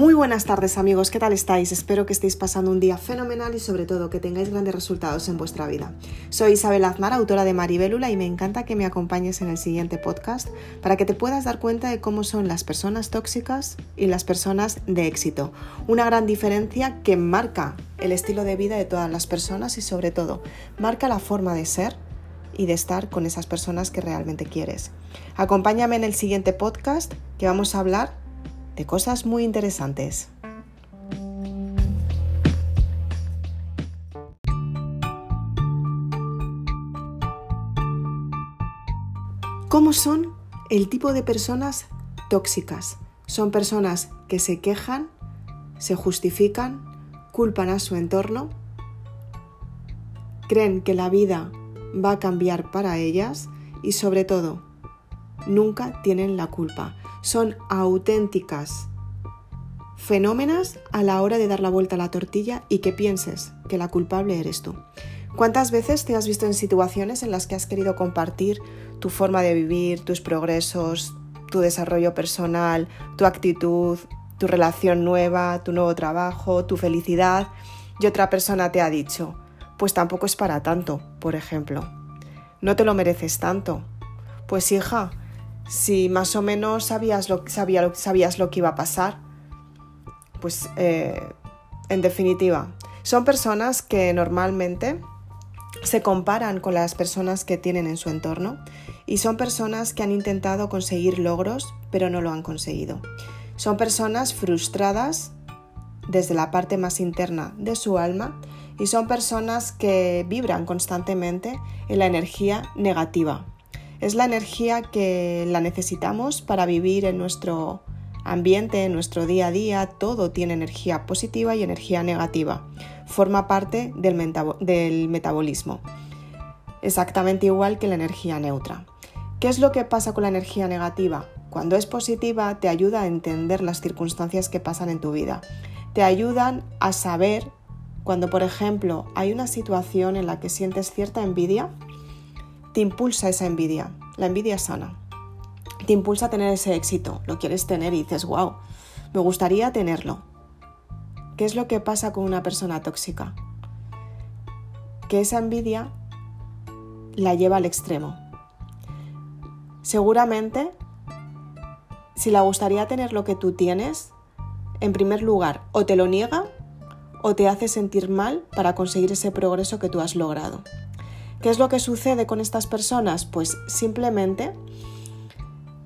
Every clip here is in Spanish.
Muy buenas tardes amigos, ¿qué tal estáis? Espero que estéis pasando un día fenomenal y sobre todo que tengáis grandes resultados en vuestra vida. Soy Isabel Aznar, autora de Maribélula y me encanta que me acompañes en el siguiente podcast para que te puedas dar cuenta de cómo son las personas tóxicas y las personas de éxito. Una gran diferencia que marca el estilo de vida de todas las personas y sobre todo marca la forma de ser y de estar con esas personas que realmente quieres. Acompáñame en el siguiente podcast que vamos a hablar de cosas muy interesantes. ¿Cómo son el tipo de personas tóxicas? Son personas que se quejan, se justifican, culpan a su entorno, creen que la vida va a cambiar para ellas y sobre todo, nunca tienen la culpa son auténticas fenómenas a la hora de dar la vuelta a la tortilla y que pienses que la culpable eres tú. ¿Cuántas veces te has visto en situaciones en las que has querido compartir tu forma de vivir, tus progresos, tu desarrollo personal, tu actitud, tu relación nueva, tu nuevo trabajo, tu felicidad y otra persona te ha dicho, pues tampoco es para tanto, por ejemplo. No te lo mereces tanto. Pues hija, si más o menos sabías lo, sabías lo que iba a pasar. Pues eh, en definitiva, son personas que normalmente se comparan con las personas que tienen en su entorno y son personas que han intentado conseguir logros pero no lo han conseguido. Son personas frustradas desde la parte más interna de su alma y son personas que vibran constantemente en la energía negativa, es la energía que la necesitamos para vivir en nuestro ambiente, en nuestro día a día. Todo tiene energía positiva y energía negativa. Forma parte del, metabolismo. Exactamente igual que la energía neutra. ¿Qué es lo que pasa con la energía negativa? Cuando es positiva te ayuda a entender las circunstancias que pasan en tu vida. Te ayudan a saber cuando, por ejemplo, hay una situación en la que sientes cierta envidia, te impulsa esa envidia. La envidia sana. Te impulsa a tener ese éxito. Lo quieres tener y dices, wow, me gustaría tenerlo. ¿Qué es lo que pasa con una persona tóxica? Que esa envidia la lleva al extremo. Seguramente, si la gustaría tener lo que tú tienes, en primer lugar, o te lo niega o te hace sentir mal para conseguir ese progreso que tú has logrado. ¿Qué es lo que sucede con estas personas? Pues simplemente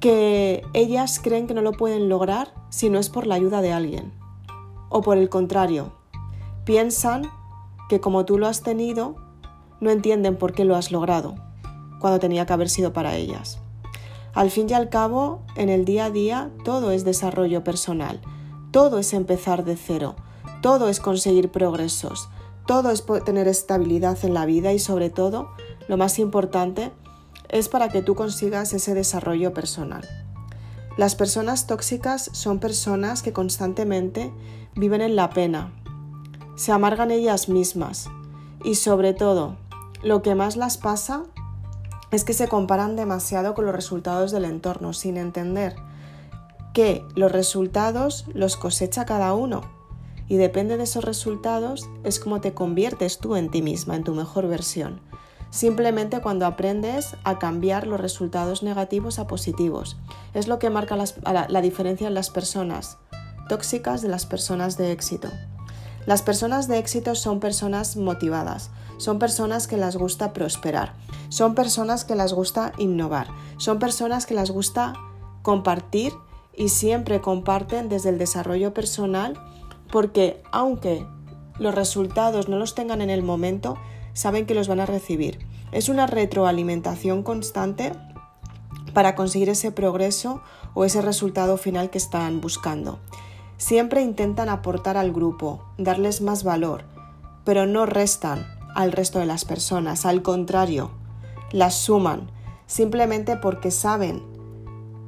que ellas creen que no lo pueden lograr si no es por la ayuda de alguien. O por el contrario, piensan que como tú lo has tenido, no entienden por qué lo has logrado, cuando tenía que haber sido para ellas. Al fin y al cabo, en el día a día, todo es desarrollo personal, todo es empezar de cero, todo es conseguir progresos, todo es tener estabilidad en la vida y sobre todo, lo más importante, es para que tú consigas ese desarrollo personal. Las personas tóxicas son personas que constantemente viven en la pena, se amargan ellas mismas y sobre todo, lo que más las pasa es que se comparan demasiado con los resultados del entorno sin entender que los resultados los cosecha cada uno y depende de esos resultados es como te conviertes tú en ti misma, en tu mejor versión. Simplemente cuando aprendes a cambiar los resultados negativos a positivos. Es lo que marca la, diferencia en las personas tóxicas de las personas de éxito. Las personas de éxito son personas motivadas, son personas que les gusta prosperar, son personas que les gusta innovar, son personas que les gusta compartir y siempre comparten desde el desarrollo personal porque aunque los resultados no los tengan en el momento, saben que los van a recibir. Es una retroalimentación constante para conseguir ese progreso o ese resultado final que están buscando. Siempre intentan aportar al grupo, darles más valor, pero no restan al resto de las personas, al contrario, las suman, simplemente porque saben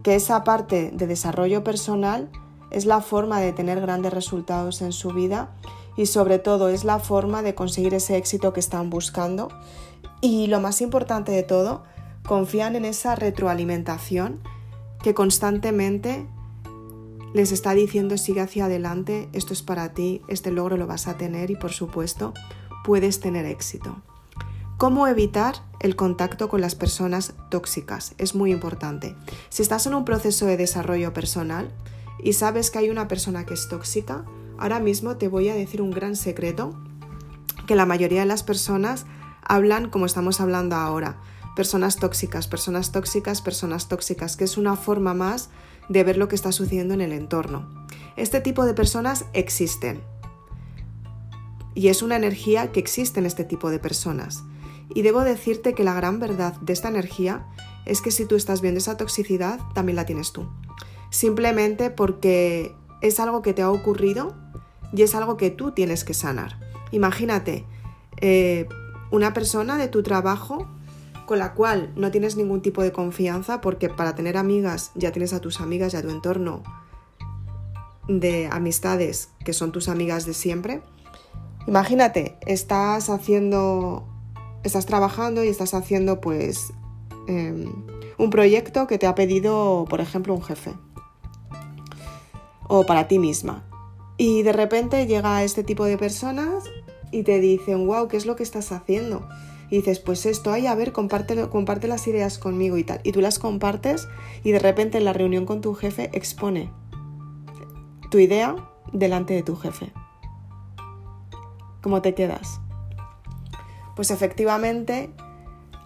que esa parte de desarrollo personal es la forma de tener grandes resultados en su vida y sobre todo es la forma de conseguir ese éxito que están buscando. Y lo más importante de todo, confían en esa retroalimentación que constantemente les está diciendo sigue hacia adelante, esto es para ti, este logro lo vas a tener y por supuesto puedes tener éxito. ¿Cómo evitar el contacto con las personas tóxicas? Es muy importante. Si estás en un proceso de desarrollo personal y sabes que hay una persona que es tóxica, ahora mismo te voy a decir un gran secreto que la mayoría de las personas hablan como estamos hablando ahora. Personas tóxicas, personas tóxicas, personas tóxicas, que es una forma más de ver lo que está sucediendo en el entorno. Este tipo de personas existen. Y es una energía que existe en este tipo de personas. Y debo decirte que la gran verdad de esta energía es que si tú estás viendo esa toxicidad, también la tienes tú. Simplemente porque es algo que te ha ocurrido y es algo que tú tienes que sanar. Imagínate eh, una persona de tu trabajo con la cual no tienes ningún tipo de confianza porque para tener amigas ya tienes a tus amigas y a tu entorno de amistades que son tus amigas de siempre. Imagínate, estás haciendo, estás trabajando y estás haciendo pues em, un proyecto que te ha pedido, por ejemplo, un jefe o para ti misma. Y de repente llega este tipo de personas y te dicen, wow, ¿qué es lo que estás haciendo? y dices, pues esto, ay, a ver, comparte, comparte las ideas conmigo y tal. Y tú las compartes y de repente en la reunión con tu jefe expone tu idea delante de tu jefe. ¿Cómo te quedas? Pues efectivamente,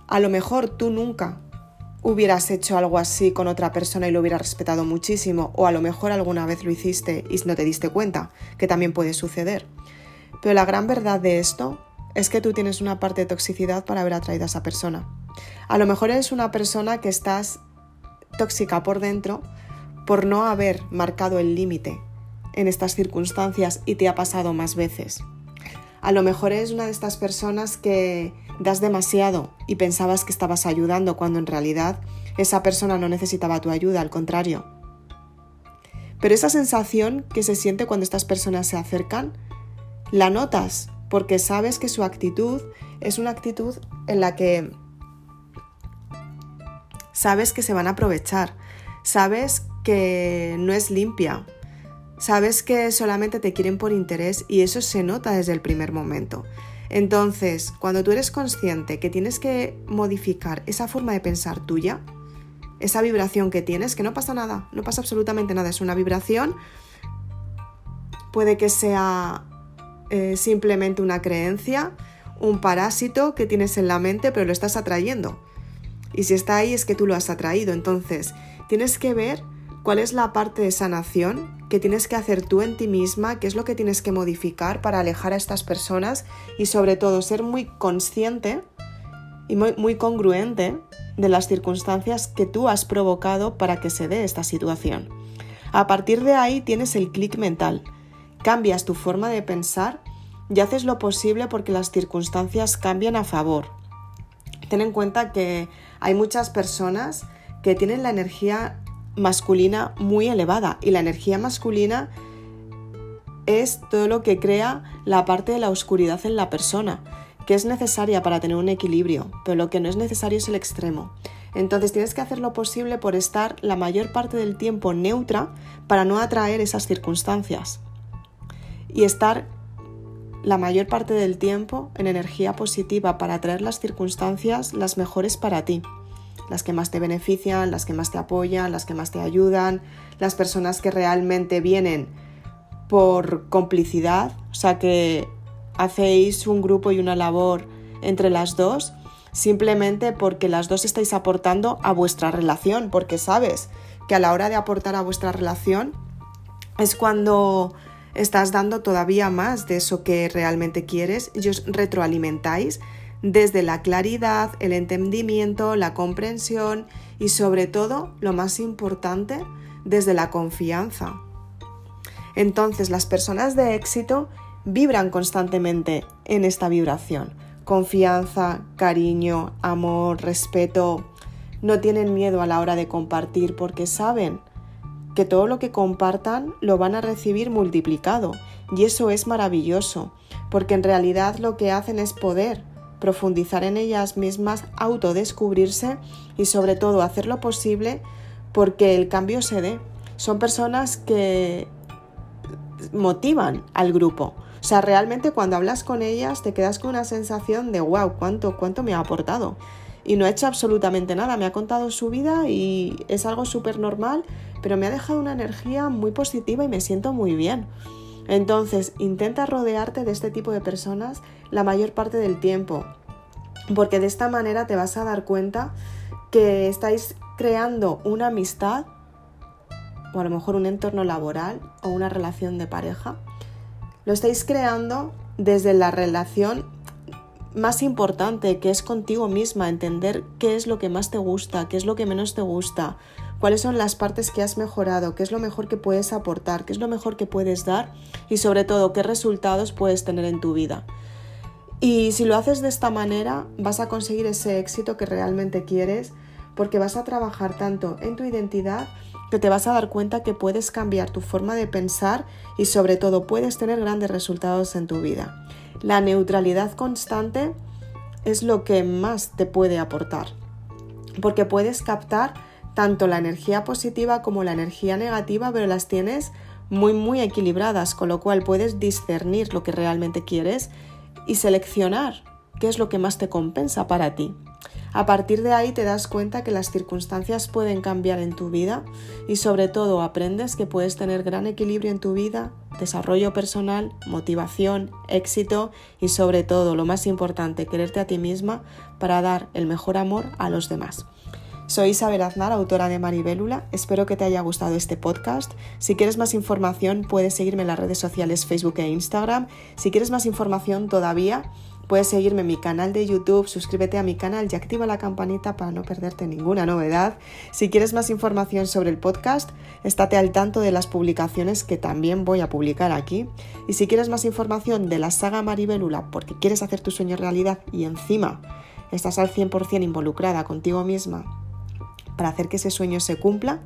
a lo mejor tú nunca hubieras hecho algo así con otra persona y lo hubieras respetado muchísimo, o a lo mejor alguna vez lo hiciste y no te diste cuenta, que también puede suceder. Pero la gran verdad de esto es que tú tienes una parte de toxicidad para haber atraído a esa persona. A lo mejor eres una persona que estás tóxica por dentro por no haber marcado el límite en estas circunstancias y te ha pasado más veces. A lo mejor eres una de estas personas que das demasiado y pensabas que estabas ayudando cuando en realidad esa persona no necesitaba tu ayuda, al contrario. Pero esa sensación que se siente cuando estas personas se acercan, la notas porque sabes que su actitud es una actitud en la que sabes que se van a aprovechar, sabes que no es limpia, sabes que solamente te quieren por interés y eso se nota desde el primer momento. Entonces, cuando tú eres consciente que tienes que modificar esa forma de pensar tuya, esa vibración que tienes, que no pasa nada, no pasa absolutamente nada, es una vibración, puede que sea eh, simplemente una creencia, un parásito que tienes en la mente, pero lo estás atrayendo. Y si está ahí es que tú lo has atraído. Entonces, tienes que ver cuál es la parte de sanación que tienes que hacer tú en ti misma, qué es lo que tienes que modificar para alejar a estas personas y sobre todo ser muy consciente y muy, muy congruente de las circunstancias que tú has provocado para que se dé esta situación. A partir de ahí tienes el clic mental cambias tu forma de pensar y haces lo posible porque las circunstancias cambian a favor. Ten en cuenta que hay muchas personas que tienen la energía masculina muy elevada y la energía masculina es todo lo que crea la parte de la oscuridad en la persona, que es necesaria para tener un equilibrio, pero lo que no es necesario es el extremo. Entonces tienes que hacer lo posible por estar la mayor parte del tiempo neutra para no atraer esas circunstancias y estar la mayor parte del tiempo en energía positiva para atraer las circunstancias las mejores para ti, las que más te benefician, las que más te apoyan, las que más te ayudan, las personas que realmente vienen por complicidad, o sea que hacéis un grupo y una labor entre las dos, simplemente porque las dos estáis aportando a vuestra relación, porque sabes que a la hora de aportar a vuestra relación es cuando estás dando todavía más de eso que realmente quieres. Y os retroalimentáis desde la claridad, el entendimiento, la comprensión y sobre todo, lo más importante, desde la confianza. Entonces las personas de éxito vibran constantemente en esta vibración. Confianza, cariño, amor, respeto. No tienen miedo a la hora de compartir porque saben que todo lo que compartan lo van a recibir multiplicado. Y eso es maravilloso, porque en realidad lo que hacen es poder profundizar en ellas mismas, autodescubrirse y sobre todo hacer lo posible porque el cambio se dé. son personas que motivan al grupo. O sea, realmente cuando hablas con ellas te quedas con una sensación de wow, cuánto, cuánto me ha aportado. Y no ha hecho absolutamente nada, me ha contado su vida y es algo súper normal, pero me ha dejado una energía muy positiva y me siento muy bien. Entonces, intenta rodearte de este tipo de personas la mayor parte del tiempo, porque de esta manera te vas a dar cuenta que estáis creando una amistad o a lo mejor un entorno laboral o una relación de pareja. Lo estáis creando desde la relación más importante, que es contigo misma, entender qué es lo que más te gusta, qué es lo que menos te gusta, cuáles son las partes que has mejorado, qué es lo mejor que puedes aportar, qué es lo mejor que puedes dar y sobre todo qué resultados puedes tener en tu vida. Y si lo haces de esta manera, vas a conseguir ese éxito que realmente quieres porque vas a trabajar tanto en tu identidad que te vas a dar cuenta que puedes cambiar tu forma de pensar y sobre todo puedes tener grandes resultados en tu vida. La neutralidad constante es lo que más te puede aportar porque puedes captar tanto la energía positiva como la energía negativa, pero las tienes muy muy equilibradas, con lo cual puedes discernir lo que realmente quieres y seleccionar qué es lo que más te compensa para ti. A partir de ahí te das cuenta que las circunstancias pueden cambiar en tu vida y sobre todo aprendes que puedes tener gran equilibrio en tu vida, desarrollo personal, motivación, éxito y sobre todo, lo más importante, quererte a ti misma para dar el mejor amor a los demás. Soy Isabel Aznar, autora de Maribélula. Espero que te haya gustado este podcast. Si quieres más información, puedes seguirme en las redes sociales Facebook e Instagram. Si quieres más información todavía, puedes seguirme en mi canal de YouTube, suscríbete a mi canal y activa la campanita para no perderte ninguna novedad. Si quieres más información sobre el podcast, estate al tanto de las publicaciones que también voy a publicar aquí. Y si quieres más información de la saga Maribélula porque quieres hacer tu sueño realidad y encima estás al 100% involucrada contigo misma para hacer que ese sueño se cumpla,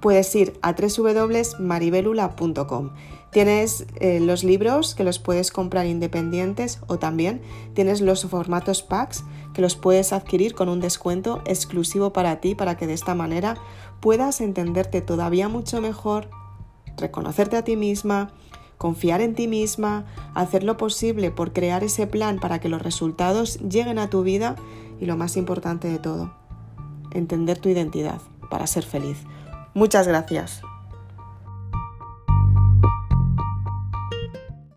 puedes ir a www.maribelula.com. Tienes eh, los libros que los puedes comprar independientes o también tienes los formatos packs que los puedes adquirir con un descuento exclusivo para ti para que de esta manera puedas entenderte todavía mucho mejor, reconocerte a ti misma, confiar en ti misma, hacer lo posible por crear ese plan para que los resultados lleguen a tu vida y lo más importante de todo, entender tu identidad para ser feliz. Muchas gracias.